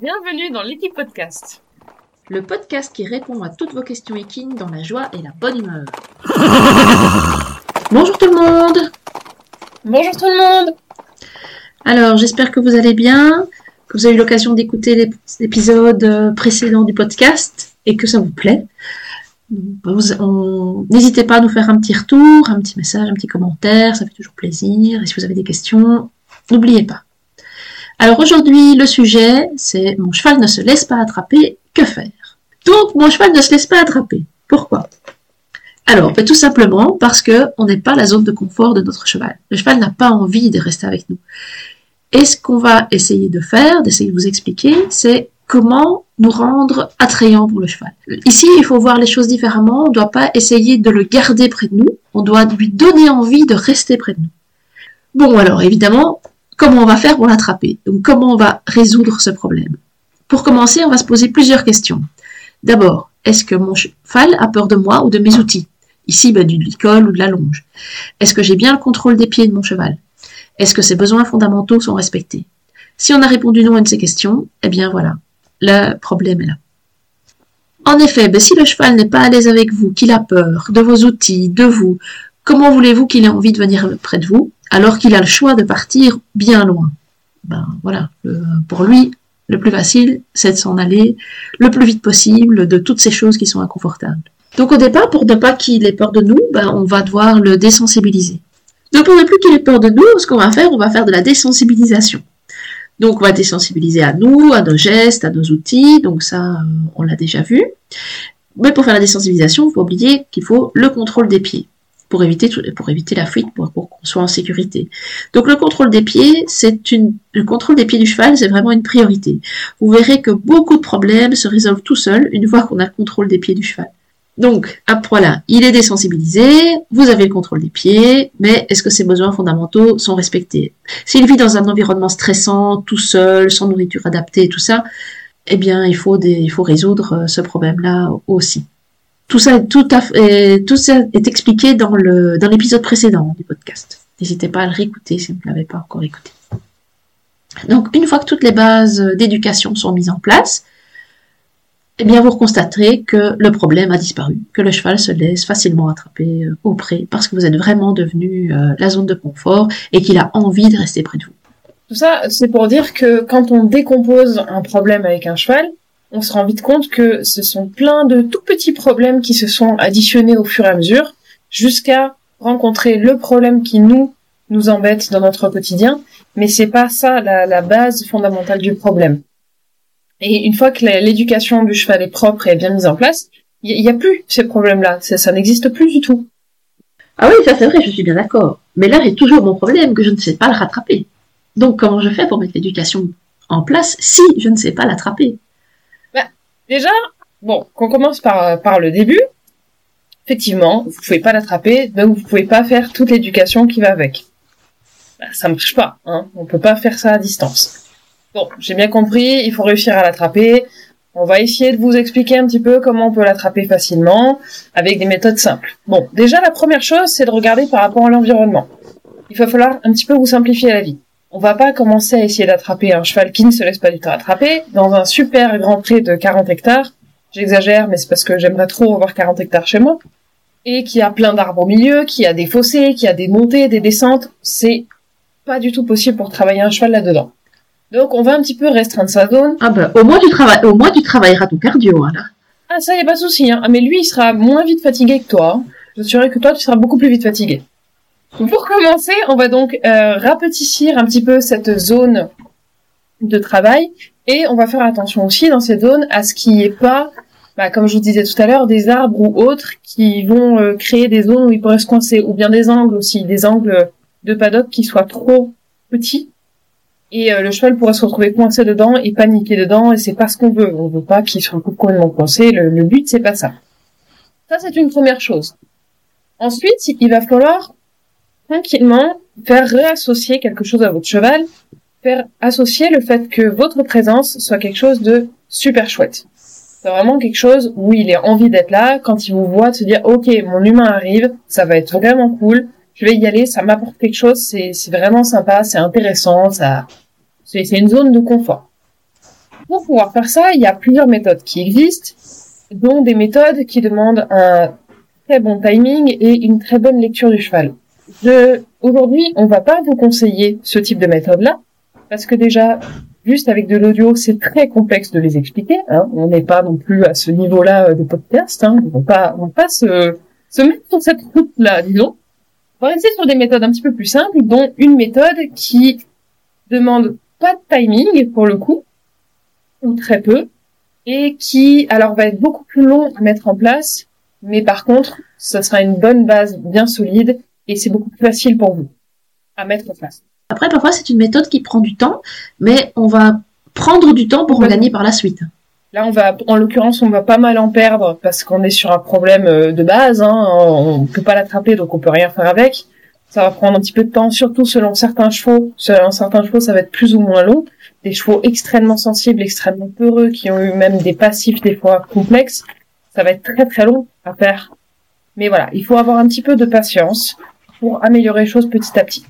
Bienvenue dans l'équipe podcast. Le podcast qui répond à toutes vos questions équines dans la joie et la bonne humeur. Bonjour tout le monde Bonjour tout le monde Alors, j'espère que vous allez bien, que vous avez eu l'occasion d'écouter l'épisode précédent du podcast et que ça vous plaît. N'hésitez pas à nous faire un petit retour, un petit message, un petit commentaire, ça fait toujours plaisir. Et si vous avez des questions, n'oubliez pas. Alors aujourd'hui, le sujet, c'est mon cheval ne se laisse pas attraper, que faire? Donc, mon cheval ne se laisse pas attraper. Pourquoi? Alors, ben, tout simplement parce que on n'est pas la zone de confort de notre cheval. Le cheval n'a pas envie de rester avec nous. Et ce qu'on va essayer de faire, d'essayer de vous expliquer, c'est comment nous rendre attrayants pour le cheval. Ici, il faut voir les choses différemment. On ne doit pas essayer de le garder près de nous. On doit lui donner envie de rester près de nous. Bon, alors évidemment, comment on va faire pour l'attraper. Donc comment on va résoudre ce problème. Pour commencer, on va se poser plusieurs questions. D'abord, est-ce que mon cheval a peur de moi ou de mes outils? Ici, bah, du licol ou de la longe. Est-ce que j'ai bien le contrôle des pieds de mon cheval? Est-ce que ses besoins fondamentaux sont respectés? Si on a répondu non à une de ces questions, eh bien voilà, le problème est là. En effet, ben, si le cheval n'est pas à l'aise avec vous, qu'il a peur de vos outils, de vous, comment voulez-vous qu'il ait envie de venir près de vous? Alors qu'il a le choix de partir bien loin. Ben voilà, pour lui, le plus facile, c'est de s'en aller le plus vite possible de toutes ces choses qui sont inconfortables. Donc au départ, pour ne pas qu'il ait peur de nous, ben, on va devoir le désensibiliser. Donc pour ne plus qu'il ait peur de nous, ce qu'on va faire, on va faire de la désensibilisation. Donc on va désensibiliser à nous, à nos gestes, à nos outils, donc ça, euh, on l'a déjà vu. Mais pour faire la désensibilisation, il faut oublier qu'il faut le contrôle des pieds pour éviter, pour éviter la fuite, pour, qu'on soit en sécurité. Donc le contrôle des pieds, c'est une, le contrôle des pieds du cheval, c'est vraiment une priorité. Vous verrez que beaucoup de problèmes se résolvent tout seuls une fois qu'on a le contrôle des pieds du cheval. Donc, voilà, il est désensibilisé, vous avez le contrôle des pieds, mais est-ce que ses besoins fondamentaux sont respectés? S'il vit dans un environnement stressant, tout seul, sans nourriture adaptée, tout ça, eh bien, il faut, il faut résoudre euh, ce problème-là aussi. Tout ça, tout, tout ça est expliqué dans le dans l'épisode précédent du podcast. N'hésitez pas à le réécouter si vous ne l'avez pas encore écouté. Donc, une fois que toutes les bases d'éducation sont mises en place, eh bien, vous constaterez que le problème a disparu, que le cheval se laisse facilement attraper euh, au pré parce que vous êtes vraiment devenu euh, la zone de confort et qu'il a envie de rester près de vous. Tout ça, c'est pour dire que quand on décompose un problème avec un cheval, on se rend vite compte que ce sont plein de tout petits problèmes qui se sont additionnés au fur et à mesure jusqu'à rencontrer le problème qui nous nous embête dans notre quotidien, mais c'est pas ça la, base fondamentale du problème. Et une fois que l'éducation du cheval est propre et bien mise en place, il n'y a, plus ces problèmes-là, ça, n'existe plus du tout. Ah oui, ça c'est vrai, je suis bien d'accord. Mais là, j'ai toujours mon problème que je ne sais pas le rattraper. Donc comment je fais pour mettre l'éducation en place si je ne sais pas l'attraper? Déjà, bon, qu'on commence par, par le début. Effectivement, vous pouvez pas l'attraper, donc vous pouvez pas faire toute l'éducation qui va avec. Bah, ça marche pas, hein. On peut pas faire ça à distance. Bon, j'ai bien compris, il faut réussir à l'attraper. On va essayer de vous expliquer un petit peu comment on peut l'attraper facilement, avec des méthodes simples. Bon, déjà, la première chose, c'est de regarder par rapport à l'environnement. Il va falloir un petit peu vous simplifier la vie on va pas commencer à essayer d'attraper un cheval qui ne se laisse pas du tout attraper dans un super grand pré de 40 hectares. J'exagère, mais c'est parce que j'aimerais trop avoir 40 hectares chez moi. Et qui a plein d'arbres au milieu, qui a des fossés, qui a des montées, des descentes. C'est pas du tout possible pour travailler un cheval là-dedans. Donc on va un petit peu restreindre sa zone. Ah ben, au moins tu travailles, au moins tu travailleras ton cardio, hein, là. Ah ça y a pas de souci, hein. Ah, mais lui il sera moins vite fatigué que toi. Hein. Je suis que toi tu seras beaucoup plus vite fatigué. Pour commencer, on va donc euh, rapetissir un petit peu cette zone de travail et on va faire attention aussi dans cette zone à ce qui est pas, bah, comme je vous disais tout à l'heure, des arbres ou autres qui vont euh, créer des zones où il pourrait se coincer, ou bien des angles aussi, des angles de paddock qui soient trop petits et euh, le cheval pourrait se retrouver coincé dedans et paniquer dedans et c'est pas ce qu'on veut. On veut pas qu'il retrouve complètement coincé. Le, le but c'est pas ça. Ça c'est une première chose. Ensuite, il va falloir tranquillement faire réassocier quelque chose à votre cheval, faire associer le fait que votre présence soit quelque chose de super chouette. C'est vraiment quelque chose où il a envie d'être là, quand il vous voit, de se dire, ok, mon humain arrive, ça va être vraiment cool, je vais y aller, ça m'apporte quelque chose, c'est vraiment sympa, c'est intéressant, ça, c'est une zone de confort. Pour pouvoir faire ça, il y a plusieurs méthodes qui existent, dont des méthodes qui demandent un très bon timing et une très bonne lecture du cheval. Aujourd'hui, on va pas vous conseiller ce type de méthode-là, parce que déjà, juste avec de l'audio, c'est très complexe de les expliquer. Hein. On n'est pas non plus à ce niveau-là euh, de podcast. Hein. On va pas, va pas se, se mettre sur cette route-là, disons. On va rester sur des méthodes un petit peu plus simples, dont une méthode qui demande pas de timing pour le coup, ou très peu, et qui alors va être beaucoup plus long à mettre en place, mais par contre, ça sera une bonne base bien solide et c'est beaucoup plus facile pour vous à mettre en place. Après, parfois, c'est une méthode qui prend du temps, mais on va prendre du temps pour en gagner par la suite. Là, on va, en l'occurrence, on va pas mal en perdre parce qu'on est sur un problème euh, de base. Hein. On peut pas l'attraper, donc on peut rien faire avec. Ça va prendre un petit peu de temps, surtout selon certains chevaux. Selon certains chevaux, ça va être plus ou moins long. Des chevaux extrêmement sensibles, extrêmement peureux, qui ont eu même des passifs des fois complexes, ça va être très très long à faire. Mais voilà, il faut avoir un petit peu de patience pour améliorer les choses petit à petit.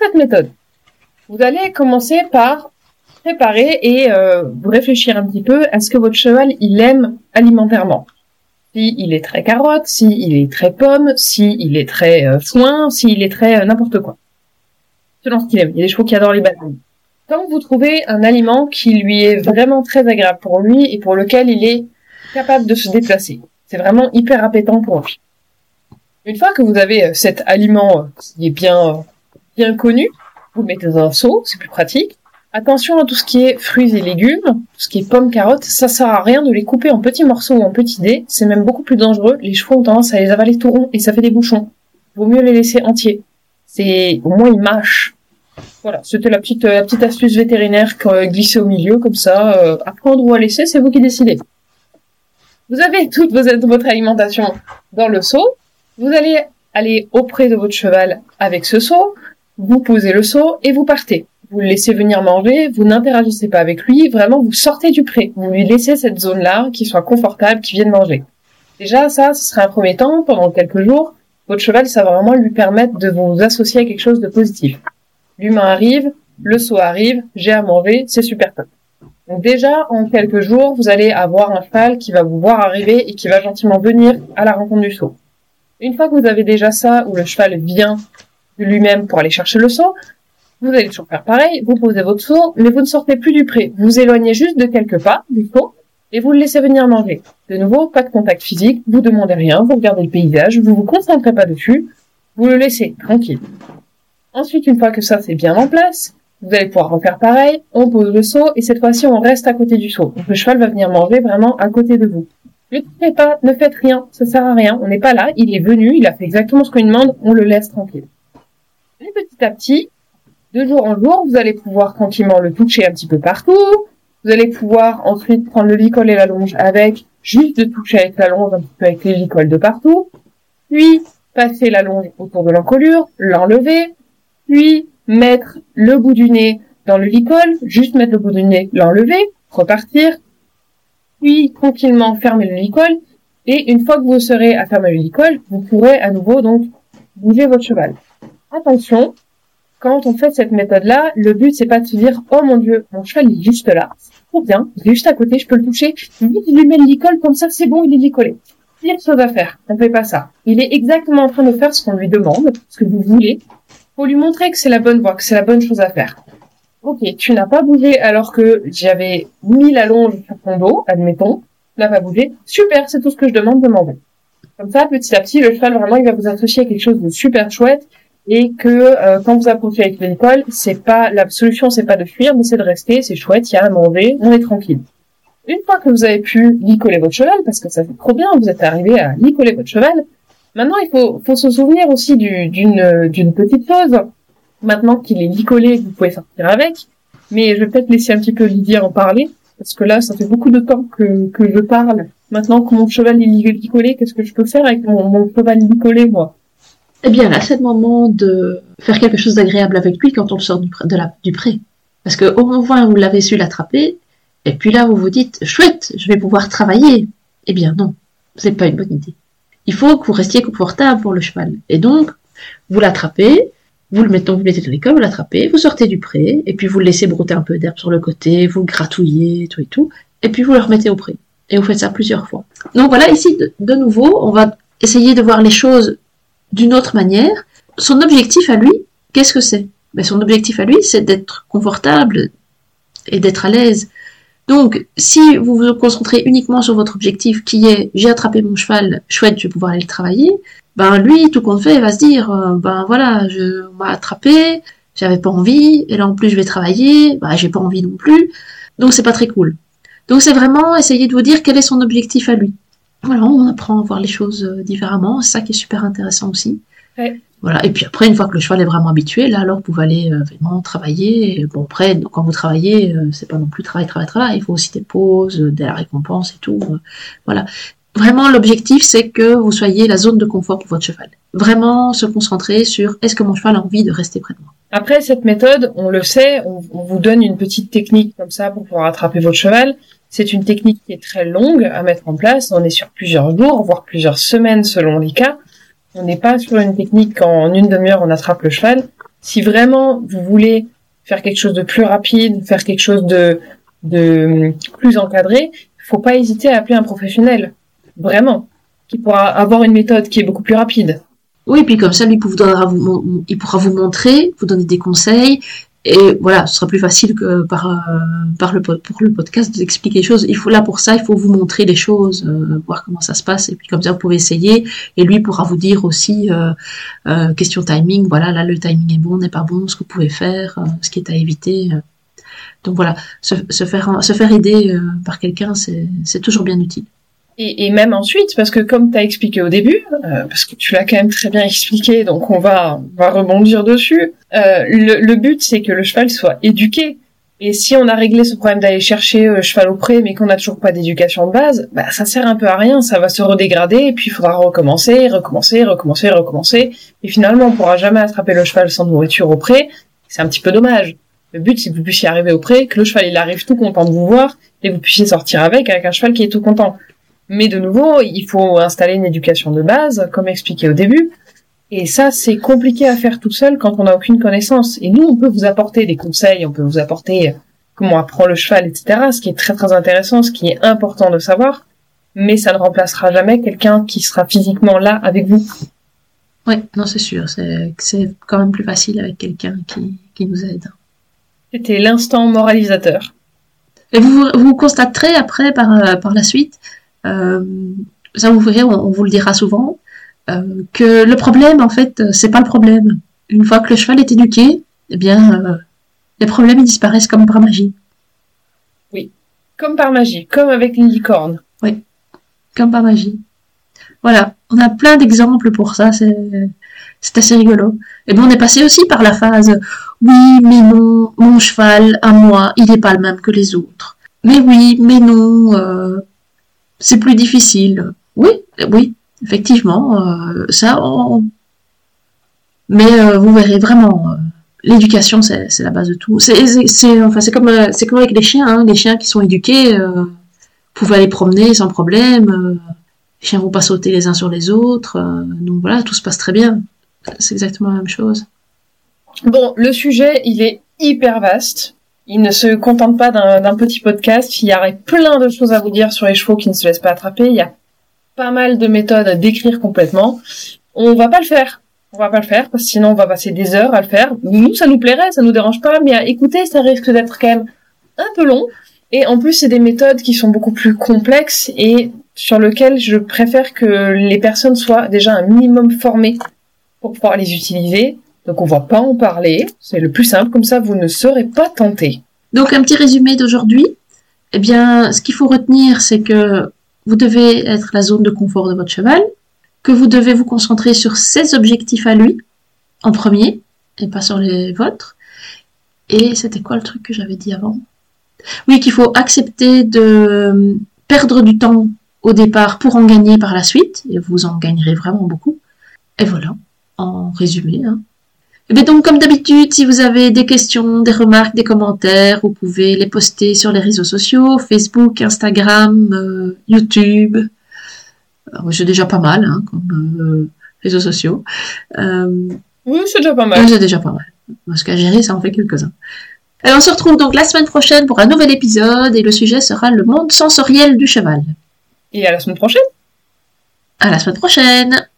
Cette méthode, vous allez commencer par préparer et euh, vous réfléchir un petit peu à ce que votre cheval il aime alimentairement. Si il est très carotte, si il est très pomme, si il est très euh, foin, si il est très euh, n'importe quoi. Selon ce qu'il aime. Il y a des chevaux qui adorent les bananes. Quand vous trouvez un aliment qui lui est vraiment très agréable pour lui et pour lequel il est capable de se déplacer, c'est vraiment hyper appétant pour lui. Une fois que vous avez euh, cet aliment qui est bien bien connu, vous le mettez dans un seau, c'est plus pratique. Attention à tout ce qui est fruits et légumes, tout ce qui est pommes, carottes, ça sert à rien de les couper en petits morceaux ou en petits dés, c'est même beaucoup plus dangereux, les chevaux ont tendance à les avaler tout rond et ça fait des bouchons. Vaut mieux les laisser entiers. C'est, au moins ils mâchent. Voilà, c'était la petite, la petite astuce vétérinaire glissée au milieu, comme ça, euh, à prendre ou à laisser, c'est vous qui décidez. Vous avez toute votre alimentation dans le seau, vous allez aller auprès de votre cheval avec ce seau, vous posez le seau et vous partez vous le laissez venir manger, vous n'interagissez pas avec lui, vraiment vous sortez du pré, vous lui laissez cette zone-là qui soit confortable, qui vienne manger. Déjà ça, ce serait un premier temps, pendant quelques jours, votre cheval, ça va vraiment lui permettre de vous associer à quelque chose de positif. L'humain arrive, le seau arrive, j'ai à manger, c'est super top. Donc déjà, en quelques jours, vous allez avoir un cheval qui va vous voir arriver et qui va gentiment venir à la rencontre du seau. Une fois que vous avez déjà ça, où le cheval vient lui-même pour aller chercher le seau, vous allez toujours faire pareil, vous posez votre seau, mais vous ne sortez plus du pré. Vous éloignez juste de quelques pas du seau et vous le laissez venir manger. De nouveau, pas de contact physique, vous demandez rien, vous regardez le paysage, vous vous concentrez pas dessus, vous le laissez tranquille. Ensuite, une fois que ça c'est bien en place, vous allez pouvoir refaire pareil, on pose le seau et cette fois-ci on reste à côté du seau. Donc le cheval va venir manger vraiment à côté de vous. Ne faites pas, ne faites rien, ça sert à rien, on n'est pas là, il est venu, il a fait exactement ce qu'on demande, on le laisse tranquille. Et petit à petit, de jour en jour, vous allez pouvoir tranquillement le toucher un petit peu partout. Vous allez pouvoir ensuite prendre le licol et la longe avec, juste de toucher avec la longe un petit peu avec les licoles de partout. Puis, passer la longe autour de l'encolure, l'enlever. Puis, mettre le bout du nez dans le licol, juste mettre le bout du nez, l'enlever, repartir. Puis, tranquillement fermer le licol. Et une fois que vous serez à fermer le licol, vous pourrez à nouveau donc bouger votre cheval. Attention, quand on fait cette méthode-là, le but c'est pas de se dire oh mon dieu, mon cheval est juste là, c'est trop bien, il est juste à côté, je peux le toucher, vite il lui met le licol comme ça c'est bon, il est licolé. Pire chose à faire, on fait pas ça. Il est exactement en train de faire ce qu'on lui demande, ce que vous voulez. Faut lui montrer que c'est la bonne voie, que c'est la bonne chose à faire. Ok, tu n'as pas bougé alors que j'avais mis la longe sur ton dos, admettons. Tu n'as pas bougé. Super, c'est tout ce que je demande de manger. Comme ça, petit à petit, le cheval vraiment, il va vous associer à quelque chose de super chouette et que euh, quand vous approchez avec l'école, c'est pas la solution, c'est pas de fuir, mais c'est de rester, c'est chouette, il y a à manger, on est tranquille. Une fois que vous avez pu licoler votre cheval, parce que ça fait trop bien, vous êtes arrivé à licoler votre cheval, maintenant il faut, faut se souvenir aussi d'une petite chose. Maintenant qu'il est licolé, vous pouvez sortir avec, mais je vais peut-être laisser un petit peu Lydia en parler, parce que là, ça fait beaucoup de temps que, que je parle. Maintenant que mon cheval est licolé, qu'est-ce que je peux faire avec mon, mon cheval licolé, moi? Eh bien là, c'est le moment de faire quelque chose d'agréable avec lui quand on le sort du, de la, du pré. Parce que au moins vous l'avez su l'attraper, et puis là vous vous dites chouette, je vais pouvoir travailler. Eh bien non, c'est pas une bonne idée. Il faut que vous restiez confortable pour le cheval. Et donc, vous l'attrapez, vous le mettez, dans l'école, vous l'attrapez, vous sortez du pré, et puis vous le laissez brouter un peu d'herbe sur le côté, vous le gratouillez, tout et tout, et puis vous le remettez au pré. Et vous faites ça plusieurs fois. Donc voilà, ici, de, nouveau, on va essayer de voir les choses d'une autre manière. Son objectif à lui, qu'est-ce que c'est? Ben, Son objectif à lui, c'est d'être confortable et d'être à l'aise. Donc, si vous vous concentrez uniquement sur votre objectif qui est j'ai attrapé mon cheval, chouette, je vais pouvoir aller le travailler, ben lui, tout compte fait, il va se dire, euh, ben voilà, je m'a attrapé, j'avais pas envie, et là en plus je vais travailler, ben j'ai pas envie non plus, donc c'est pas très cool. Donc c'est vraiment essayer de vous dire quel est son objectif à lui. Voilà, on apprend à voir les choses euh, différemment, c'est ça qui est super intéressant aussi. Voilà. Et puis après, une fois que le cheval est vraiment habitué, là, alors vous pouvez aller euh, vraiment travailler. bon, après, quand vous travaillez, c'est pas non plus travail, travail, travail. Il faut aussi des pauses, de la récompense et tout. voilà. Vraiment, l'objectif, c'est que vous soyez la zone de confort pour votre cheval. Vraiment se concentrer sur est-ce que mon cheval a envie de rester près de moi? Après, cette méthode, on le sait, on, vous donne une petite technique comme ça pour pouvoir attraper votre cheval. C'est une technique qui est très longue à mettre en place. On est sur plusieurs jours, voire plusieurs semaines selon les cas. On n'est pas sur une technique qu'en une demi-heure on attrape le cheval. Si vraiment vous voulez faire quelque chose de plus rapide, faire quelque chose de, de plus encadré, il faut pas hésiter à appeler un professionnel vraiment, qui pourra avoir une méthode qui est beaucoup plus rapide. Oui, puis comme ça, lui il pourra vous montrer, vous donner des conseils, et voilà, ce sera plus facile que par, euh, par le, pour le podcast d'expliquer les choses. Il faut là pour ça, il faut vous montrer les choses, euh, voir comment ça se passe, et puis comme ça vous pouvez essayer, et lui pourra vous dire aussi euh, question timing. Voilà, là le timing est bon, n'est pas bon, ce que vous pouvez faire, ce qui est à éviter. Donc voilà, se, se faire se faire aider par quelqu'un, c'est toujours bien utile. Et, même ensuite, parce que comme tu as expliqué au début, euh, parce que tu l'as quand même très bien expliqué, donc on va, on va rebondir dessus, euh, le, but c'est que le cheval soit éduqué. Et si on a réglé ce problème d'aller chercher le cheval au pré, mais qu'on n'a toujours pas d'éducation de base, bah ça sert un peu à rien, ça va se redégrader, et puis il faudra recommencer, recommencer, recommencer, recommencer. Et finalement, on pourra jamais attraper le cheval sans nourriture au pré. C'est un petit peu dommage. Le but, c'est que vous puissiez arriver au pré, que le cheval il arrive tout content de vous voir, et vous puissiez sortir avec, avec un cheval qui est tout content. Mais de nouveau, il faut installer une éducation de base, comme expliqué au début. Et ça, c'est compliqué à faire tout seul quand on n'a aucune connaissance. Et nous, on peut vous apporter des conseils, on peut vous apporter comment apprend le cheval, etc. Ce qui est très très intéressant, ce qui est important de savoir. Mais ça ne remplacera jamais quelqu'un qui sera physiquement là avec vous. Oui, non, c'est sûr. C'est, quand même plus facile avec quelqu'un qui, qui nous aide. C'était l'instant moralisateur. Et vous, vous constaterez après, par, euh, par la suite, euh, ça vous verrez, on, vous le dira souvent, euh, que le problème, en fait, c'est pas le problème. Une fois que le cheval est éduqué, eh bien, euh, les problèmes ils disparaissent comme par magie. Oui, comme par magie, comme avec une licorne. Oui, comme par magie. Voilà, on a plein d'exemples pour ça, c'est, c'est assez rigolo. Et bon, on est passé aussi par la phase, oui, mais non, mon cheval, à moi, il n'est pas le même que les autres. Mais oui, mais non, euh, c'est plus difficile. Oui, oui, effectivement, euh, ça. Mais euh, vous verrez vraiment, euh, l'éducation, c'est la base de tout. C'est enfin, comme c'est comme avec les chiens, hein. les chiens qui sont éduqués, vous pouvez aller promener sans problème. les chiens vont pas sauter les uns sur les autres, donc voilà, tout se passe très bien. C'est exactement la même chose. Bon, le sujet, il est hyper vaste. Il ne se contente pas d'un petit podcast. Il y aurait plein de choses à vous dire sur les chevaux qui ne se laissent pas attraper. Il y a pas mal de méthodes à décrire complètement. On va pas le faire. On va pas le faire parce que sinon on va passer des heures à le faire. Nous, ça nous plairait, ça nous dérange pas, mais à écouter, ça risque d'être quand même un peu long. Et en plus, c'est des méthodes qui sont beaucoup plus complexes et sur lesquelles je préfère que les personnes soient déjà un minimum formées pour pouvoir les utiliser donc on va pas en parler, c'est le plus simple, comme ça vous ne serez pas tenté. Donc un petit résumé d'aujourd'hui. Eh bien, ce qu'il faut retenir, c'est que vous devez être la zone de confort de votre cheval, que vous devez vous concentrer sur ses objectifs à lui, en premier, et pas sur les vôtres. Et c'était quoi le truc que j'avais dit avant? Oui, qu'il faut accepter de perdre du temps au départ pour en gagner par la suite, et vous en gagnerez vraiment beaucoup. Et voilà, en résumé. Hein. Et eh donc, comme d'habitude, si vous avez des questions, des remarques, des commentaires, vous pouvez les poster sur les réseaux sociaux, Facebook, Instagram, euh, YouTube. J'ai déjà pas mal, hein, comme euh, réseaux sociaux. Euh, Oui, c'est déjà pas mal. C'est déjà pas mal. Parce qu'à gérer, ça en fait quelques-uns. Alors, on se retrouve donc la semaine prochaine pour un nouvel épisode et le sujet sera le monde sensoriel du cheval. Et à la semaine prochaine. À la semaine prochaine!